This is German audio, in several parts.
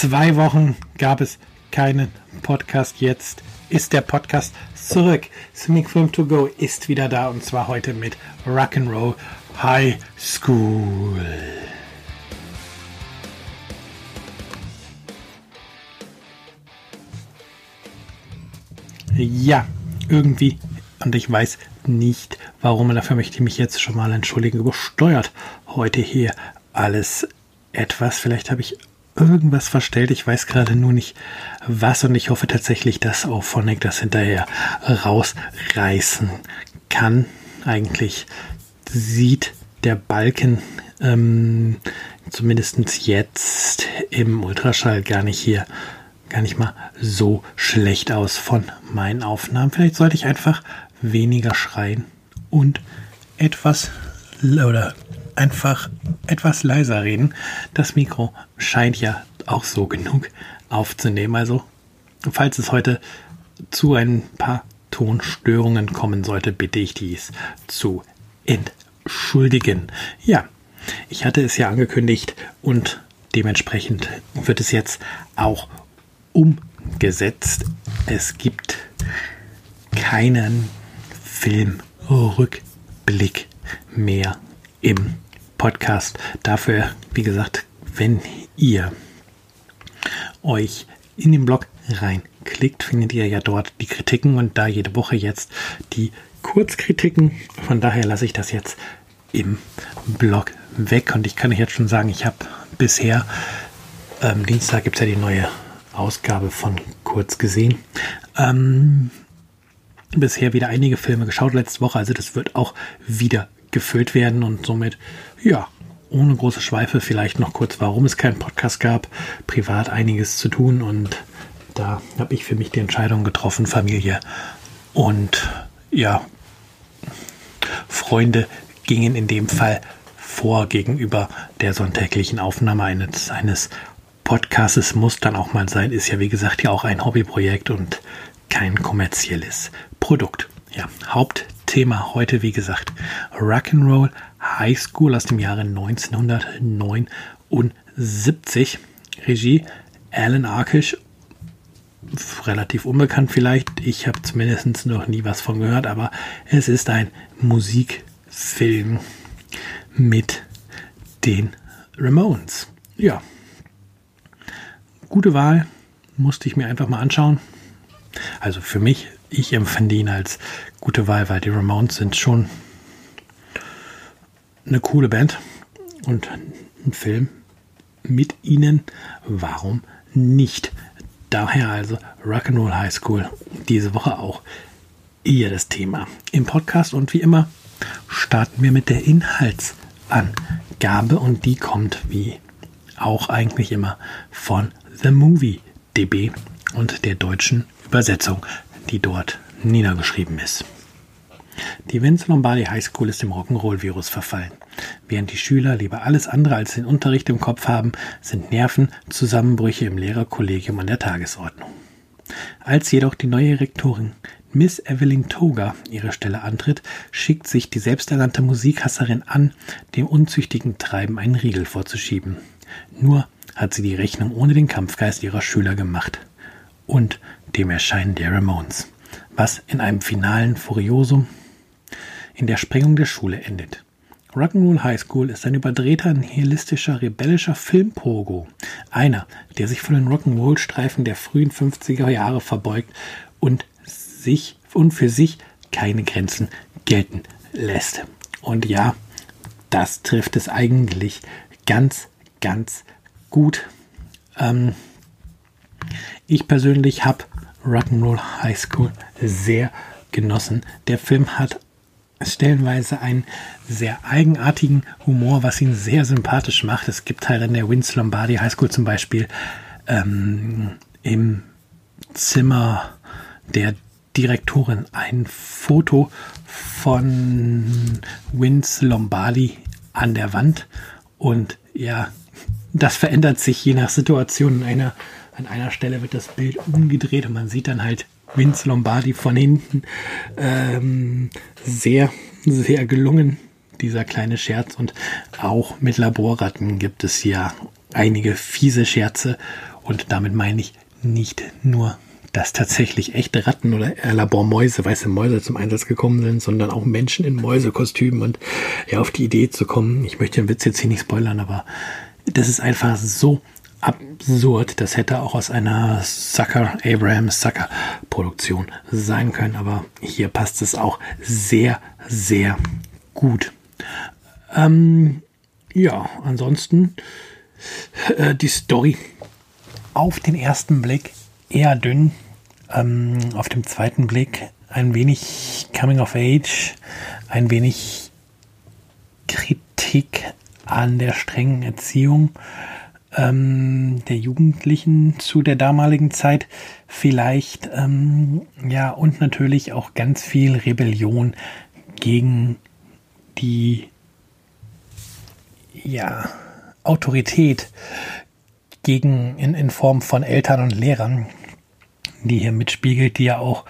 zwei Wochen gab es keinen Podcast. Jetzt ist der Podcast zurück. Swimming Film To Go ist wieder da und zwar heute mit Rock'n'Roll High School. Ja, irgendwie, und ich weiß nicht warum, und dafür möchte ich mich jetzt schon mal entschuldigen, übersteuert heute hier alles etwas. Vielleicht habe ich irgendwas verstellt. Ich weiß gerade nur nicht was und ich hoffe tatsächlich, dass Auphonic das hinterher rausreißen kann. Eigentlich sieht der Balken ähm, zumindest jetzt im Ultraschall gar nicht hier, gar nicht mal so schlecht aus von meinen Aufnahmen. Vielleicht sollte ich einfach weniger schreien und etwas oder einfach etwas leiser reden. Das Mikro scheint ja auch so genug aufzunehmen. Also, falls es heute zu ein paar Tonstörungen kommen sollte, bitte ich dies zu entschuldigen. Ja, ich hatte es ja angekündigt und dementsprechend wird es jetzt auch umgesetzt. Es gibt keinen Filmrückblick mehr im Podcast. Dafür, wie gesagt, wenn ihr euch in den Blog reinklickt, findet ihr ja dort die Kritiken und da jede Woche jetzt die Kurzkritiken. Von daher lasse ich das jetzt im Blog weg und ich kann euch jetzt schon sagen, ich habe bisher, ähm, Dienstag gibt es ja die neue Ausgabe von Kurz gesehen. Ähm, bisher wieder einige Filme geschaut letzte Woche, also das wird auch wieder gefüllt werden und somit, ja, ohne große Schweife vielleicht noch kurz, warum es keinen Podcast gab. Privat einiges zu tun und da habe ich für mich die Entscheidung getroffen, Familie und ja, Freunde gingen in dem Fall vor gegenüber der sonntäglichen Aufnahme eines, eines Podcasts. Muss dann auch mal sein, ist ja wie gesagt ja auch ein Hobbyprojekt und kein kommerzielles Produkt. Ja, Hauptthema heute, wie gesagt, Rock'n'Roll High School aus dem Jahre 1979. Regie Alan Arkish, relativ unbekannt vielleicht. Ich habe zumindest noch nie was von gehört, aber es ist ein Musikfilm mit den Ramones. Ja, gute Wahl, musste ich mir einfach mal anschauen. Also für mich ich empfinde ihn als gute Wahl, weil die Ramones sind schon eine coole Band und ein Film mit ihnen, warum nicht? Daher also Rock'n'Roll High School. Diese Woche auch eher das Thema im Podcast. Und wie immer starten wir mit der Inhaltsangabe. Und die kommt wie auch eigentlich immer von The Movie DB und der deutschen Übersetzung die dort niedergeschrieben ist. Die Vince Lombardi High School ist dem Rock'n'Roll-Virus verfallen. Während die Schüler lieber alles andere als den Unterricht im Kopf haben, sind Nervenzusammenbrüche im Lehrerkollegium an der Tagesordnung. Als jedoch die neue Rektorin Miss Evelyn Toga ihre Stelle antritt, schickt sich die selbsternannte Musikhasserin an, dem unzüchtigen Treiben einen Riegel vorzuschieben. Nur hat sie die Rechnung ohne den Kampfgeist ihrer Schüler gemacht. Und dem Erscheinen der Ramones, was in einem finalen Furiosum in der Sprengung der Schule endet. Rock'n'Roll High School ist ein überdrehter, nihilistischer, rebellischer Filmpogo. Einer, der sich von den Rock'n'Roll-Streifen der frühen 50er Jahre verbeugt und sich und für sich keine Grenzen gelten lässt. Und ja, das trifft es eigentlich ganz, ganz gut. Ähm, ich persönlich habe Rock'n'Roll High School sehr genossen. Der Film hat stellenweise einen sehr eigenartigen Humor, was ihn sehr sympathisch macht. Es gibt halt in der Vince Lombardi High School zum Beispiel ähm, im Zimmer der Direktorin ein Foto von Vince Lombardi an der Wand und ja, das verändert sich je nach Situation in einer an einer Stelle wird das Bild umgedreht und man sieht dann halt Vince Lombardi von hinten. Ähm, sehr, sehr gelungen, dieser kleine Scherz. Und auch mit Laborratten gibt es ja einige fiese Scherze Und damit meine ich nicht nur, dass tatsächlich echte Ratten oder Labormäuse, weiße Mäuse zum Einsatz gekommen sind, sondern auch Menschen in Mäusekostümen und ja, auf die Idee zu kommen. Ich möchte den Witz jetzt hier nicht spoilern, aber das ist einfach so absurd. Das hätte auch aus einer Sucker, Abraham Sucker Produktion sein können, aber hier passt es auch sehr, sehr gut. Ähm, ja, ansonsten äh, die Story auf den ersten Blick eher dünn, ähm, auf dem zweiten Blick ein wenig Coming of Age, ein wenig Kritik an der strengen Erziehung ähm, der Jugendlichen zu der damaligen Zeit vielleicht, ähm, ja, und natürlich auch ganz viel Rebellion gegen die, ja, Autorität gegen in, in Form von Eltern und Lehrern, die hier mitspiegelt, die ja auch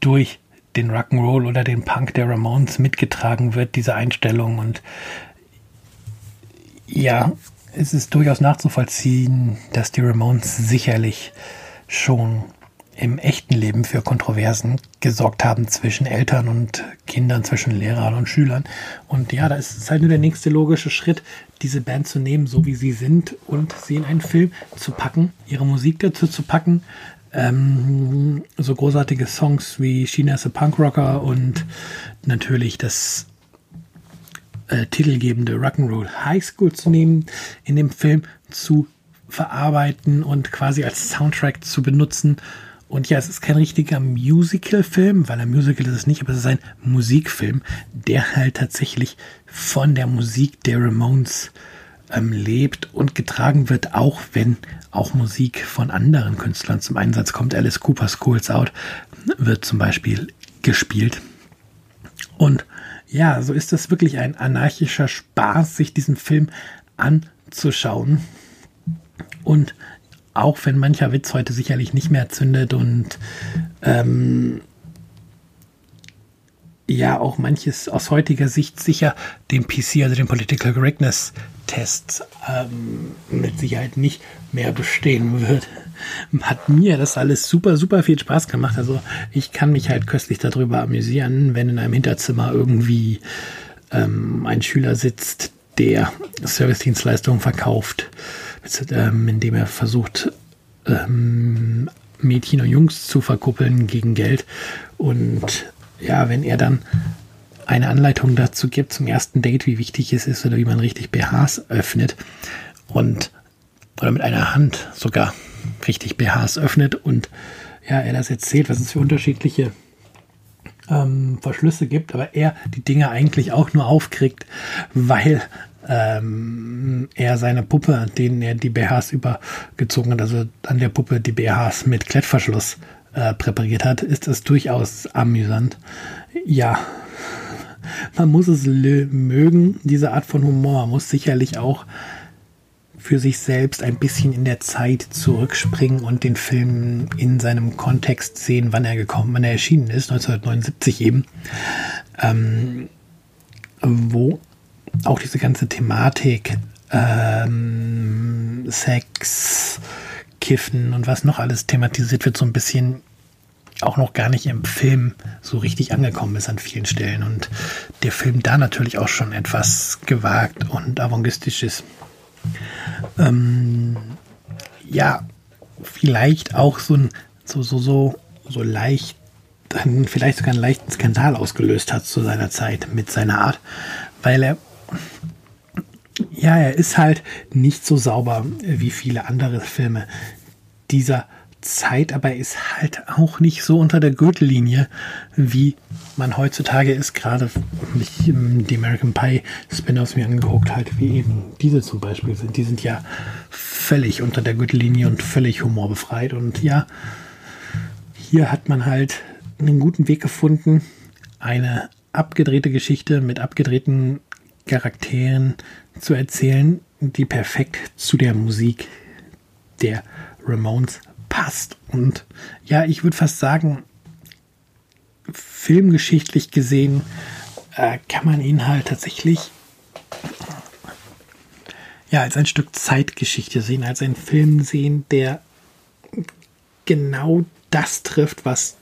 durch den Rock'n'Roll oder den Punk der Ramones mitgetragen wird, diese Einstellung. Und ja, es ist durchaus nachzuvollziehen, dass die Ramones sicherlich schon im echten Leben für Kontroversen gesorgt haben zwischen Eltern und Kindern, zwischen Lehrern und Schülern. Und ja, da ist es halt nur der nächste logische Schritt, diese Band zu nehmen, so wie sie sind und sie in einen Film zu packen, ihre Musik dazu zu packen. Ähm, so großartige Songs wie China is a Punk Rocker und natürlich das äh, titelgebende Rock'n'Roll High School zu nehmen, in dem Film zu verarbeiten und quasi als Soundtrack zu benutzen und ja, es ist kein richtiger Musical-Film, weil ein Musical ist es nicht, aber es ist ein Musikfilm, der halt tatsächlich von der Musik der Ramones ähm, lebt und getragen wird, auch wenn auch Musik von anderen Künstlern zum Einsatz kommt. Alice Cooper Schools Out wird zum Beispiel gespielt. Und ja, so ist das wirklich ein anarchischer Spaß, sich diesen Film anzuschauen. Und auch wenn mancher Witz heute sicherlich nicht mehr zündet und ähm, ja auch manches aus heutiger Sicht sicher den PC, also den Political Correctness Test, ähm, mit Sicherheit nicht mehr bestehen wird, hat mir das alles super, super viel Spaß gemacht. Also ich kann mich halt köstlich darüber amüsieren, wenn in einem Hinterzimmer irgendwie ähm, ein Schüler sitzt, der Servicedienstleistungen verkauft ähm, indem er versucht, ähm, Mädchen und Jungs zu verkuppeln gegen Geld. Und ja, wenn er dann eine Anleitung dazu gibt zum ersten Date, wie wichtig es ist oder wie man richtig BHs öffnet und oder mit einer Hand sogar richtig BHs öffnet und ja, er das erzählt, was es für unterschiedliche ähm, Verschlüsse gibt, aber er die Dinge eigentlich auch nur aufkriegt, weil ähm, er seine Puppe, denen er die BHs übergezogen hat, also an der Puppe die BHs mit Klettverschluss äh, präpariert hat, ist es durchaus amüsant. Ja, man muss es mögen, diese Art von Humor. Man muss sicherlich auch für sich selbst ein bisschen in der Zeit zurückspringen und den Film in seinem Kontext sehen, wann er gekommen, wann er erschienen ist, 1979 eben, ähm, wo auch diese ganze Thematik ähm, Sex, Kiffen und was noch alles thematisiert wird, so ein bisschen auch noch gar nicht im Film so richtig angekommen ist an vielen Stellen und der Film da natürlich auch schon etwas gewagt und avantgardistisch ist. Ähm, ja, vielleicht auch so ein so so so so leicht vielleicht sogar einen leichten Skandal ausgelöst hat zu seiner Zeit mit seiner Art, weil er ja, er ist halt nicht so sauber wie viele andere Filme dieser Zeit, aber er ist halt auch nicht so unter der Gürtellinie, wie man heutzutage ist. Gerade mich die American Pie Spin-offs mir angeguckt, halt wie eben diese zum Beispiel sind. Die sind ja völlig unter der Gürtellinie und völlig humorbefreit. Und ja, hier hat man halt einen guten Weg gefunden, eine abgedrehte Geschichte mit abgedrehten Charakteren zu erzählen, die perfekt zu der Musik der Ramones passt. Und ja, ich würde fast sagen, filmgeschichtlich gesehen äh, kann man ihn halt tatsächlich ja, als ein Stück Zeitgeschichte sehen, als einen Film sehen, der genau das trifft, was,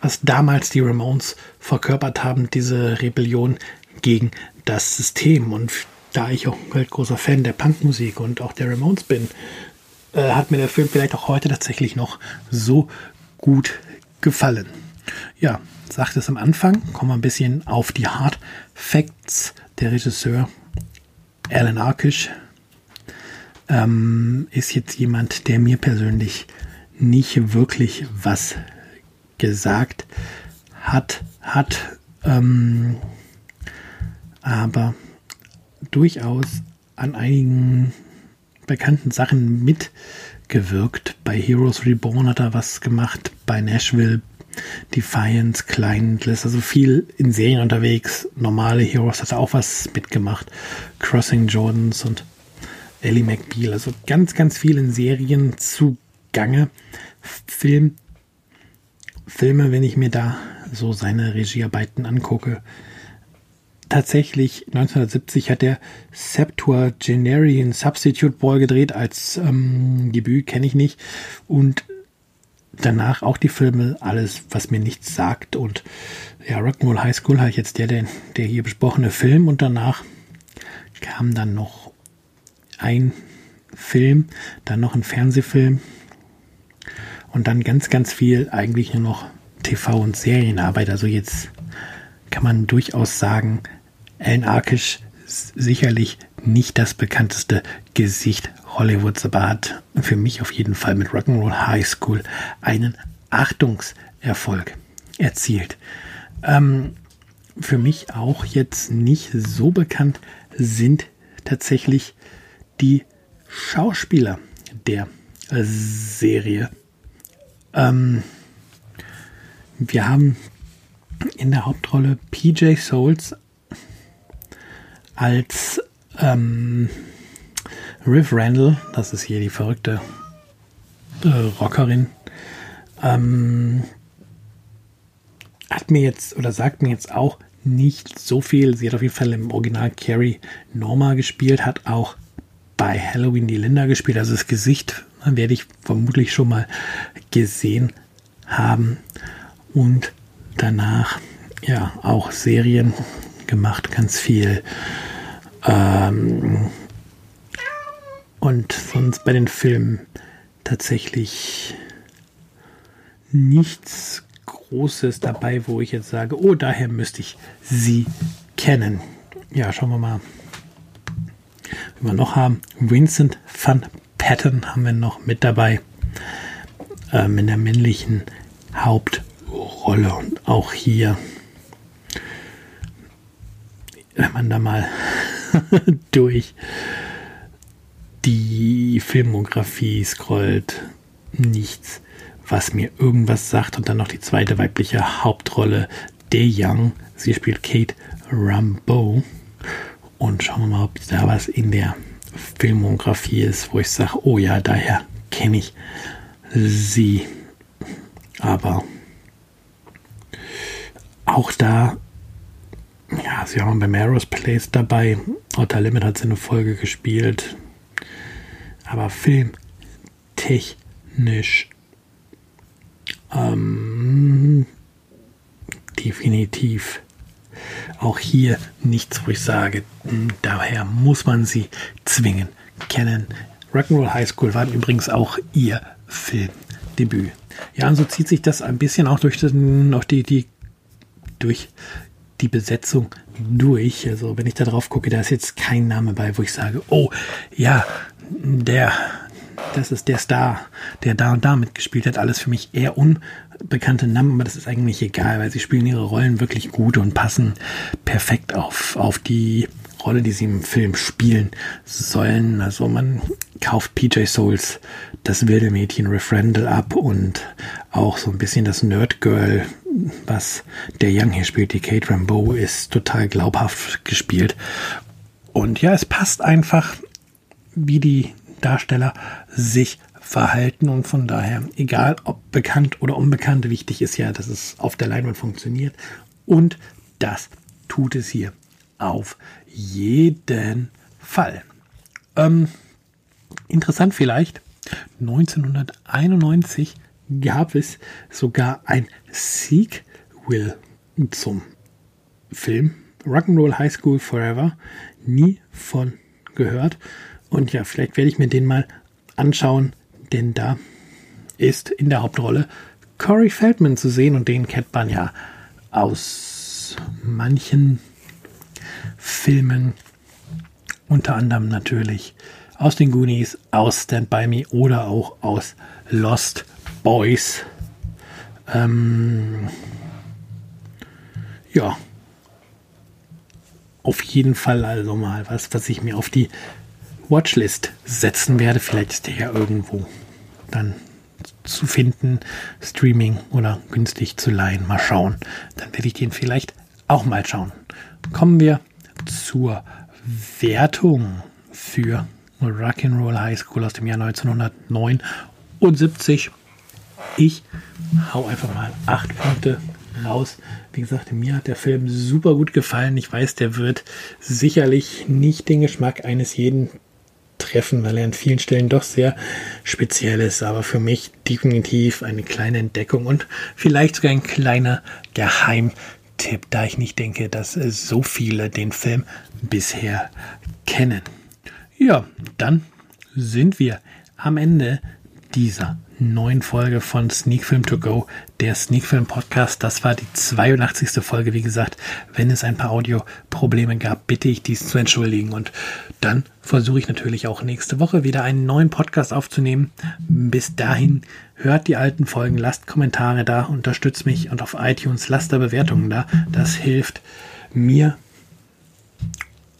was damals die Ramones verkörpert haben, diese Rebellion gegen das System. Und da ich auch ein großer Fan der Punkmusik und auch der Ramones bin, äh, hat mir der Film vielleicht auch heute tatsächlich noch so gut gefallen. Ja, sagte es am Anfang, kommen wir ein bisschen auf die Hard Facts. Der Regisseur Alan Arkish ähm, ist jetzt jemand, der mir persönlich nicht wirklich was gesagt hat, hat ähm, aber durchaus an einigen bekannten Sachen mitgewirkt. Bei Heroes Reborn hat er was gemacht, bei Nashville, Defiance, Clientless, also viel in Serien unterwegs. Normale Heroes hat er auch was mitgemacht. Crossing Jordans und Ellie McBeal, also ganz, ganz viel in Serien zugange. Film, Filme, wenn ich mir da so seine Regiearbeiten angucke, tatsächlich 1970 hat er Septuagenarian Substitute Ball gedreht als ähm, Debüt, kenne ich nicht. Und danach auch die Filme, alles, was mir nichts sagt. Und ja, Rock'n'Roll High School halt jetzt der, der, der hier besprochene Film. Und danach kam dann noch ein Film, dann noch ein Fernsehfilm. Und dann ganz, ganz viel eigentlich nur noch TV- und Serienarbeit. Also jetzt kann man durchaus sagen, Alan Arkish sicherlich nicht das bekannteste Gesicht Hollywoods, aber hat für mich auf jeden Fall mit Rock'n'Roll High School einen Achtungserfolg erzielt. Ähm, für mich auch jetzt nicht so bekannt sind tatsächlich die Schauspieler der Serie. Ähm, wir haben in der Hauptrolle PJ Souls als ähm, Riv Randall, das ist hier die verrückte äh, Rockerin, ähm, hat mir jetzt oder sagt mir jetzt auch nicht so viel. Sie hat auf jeden Fall im Original Carrie Norma gespielt, hat auch bei Halloween die Linda gespielt. Also das Gesicht werde ich vermutlich schon mal gesehen haben. Und danach ja auch Serien gemacht, ganz viel. Ähm, und sonst bei den Filmen tatsächlich nichts Großes dabei, wo ich jetzt sage, oh, daher müsste ich sie kennen. Ja, schauen wir mal, wie wir noch haben. Vincent van Patten haben wir noch mit dabei. Ähm, in der männlichen Hauptrolle. Und auch hier wenn man da mal durch die Filmografie scrollt, nichts, was mir irgendwas sagt. Und dann noch die zweite weibliche Hauptrolle, De Young. Sie spielt Kate Rambeau. Und schauen wir mal, ob da was in der Filmografie ist, wo ich sage, oh ja, daher kenne ich sie. Aber auch da ja, sie waren bei Maros Place dabei. Outer Limit hat sie eine Folge gespielt. Aber filmtechnisch ähm, definitiv auch hier nichts, wo ich sage, hm, daher muss man sie zwingen kennen. Rock'n'Roll High School war übrigens auch ihr Filmdebüt. Ja, und so zieht sich das ein bisschen auch durch, den, durch die, die durch die Besetzung durch. Also wenn ich da drauf gucke, da ist jetzt kein Name bei, wo ich sage, oh ja, der, das ist der Star, der da und da mitgespielt hat. Alles für mich eher unbekannte Namen, aber das ist eigentlich egal, weil sie spielen ihre Rollen wirklich gut und passen perfekt auf, auf die Rolle, die sie im Film spielen sollen. Also man kauft PJ Souls das wilde Mädchen Referendal ab und auch so ein bisschen das Nerd Girl was der Young hier spielt, die Kate Rambeau, ist total glaubhaft gespielt. Und ja, es passt einfach, wie die Darsteller sich verhalten und von daher, egal ob bekannt oder unbekannt, wichtig ist ja, dass es auf der Leinwand funktioniert und das tut es hier auf jeden Fall. Ähm, interessant vielleicht, 1991 gab es sogar ein Sequel zum Film Rock'n'Roll High School Forever. Nie von gehört. Und ja, vielleicht werde ich mir den mal anschauen, denn da ist in der Hauptrolle Corey Feldman zu sehen und den kennt man ja aus manchen Filmen, unter anderem natürlich aus den Goonies, aus Stand By Me oder auch aus Lost Boys. Ähm, ja, auf jeden Fall also mal was, was ich mir auf die Watchlist setzen werde. Vielleicht ist der ja irgendwo dann zu finden, Streaming oder günstig zu leihen. Mal schauen. Dann werde ich den vielleicht auch mal schauen. Kommen wir zur Wertung für Rock'n'Roll High School aus dem Jahr 1979. Ich hau einfach mal acht Punkte raus. Wie gesagt, mir hat der Film super gut gefallen. Ich weiß, der wird sicherlich nicht den Geschmack eines jeden treffen, weil er an vielen Stellen doch sehr speziell ist, aber für mich definitiv eine kleine Entdeckung und vielleicht sogar ein kleiner Geheimtipp, da ich nicht denke, dass so viele den Film bisher kennen. Ja, dann sind wir am Ende dieser neuen Folge von Sneak Film To Go, der Sneak Film Podcast. Das war die 82. Folge. Wie gesagt, wenn es ein paar Audioprobleme gab, bitte ich dies zu entschuldigen. Und dann versuche ich natürlich auch nächste Woche wieder einen neuen Podcast aufzunehmen. Bis dahin hört die alten Folgen, lasst Kommentare da, unterstützt mich und auf iTunes lasst da Bewertungen da. Das hilft mir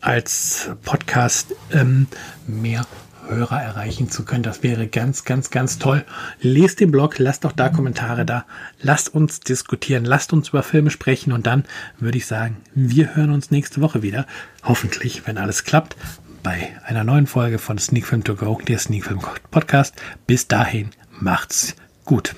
als Podcast ähm, mehr Hörer erreichen zu können. Das wäre ganz, ganz, ganz toll. Lest den Blog, lasst doch da Kommentare da. Lasst uns diskutieren, lasst uns über Filme sprechen und dann würde ich sagen, wir hören uns nächste Woche wieder. Hoffentlich, wenn alles klappt, bei einer neuen Folge von Sneak Film To Go, der Sneak Film Podcast. Bis dahin, macht's gut.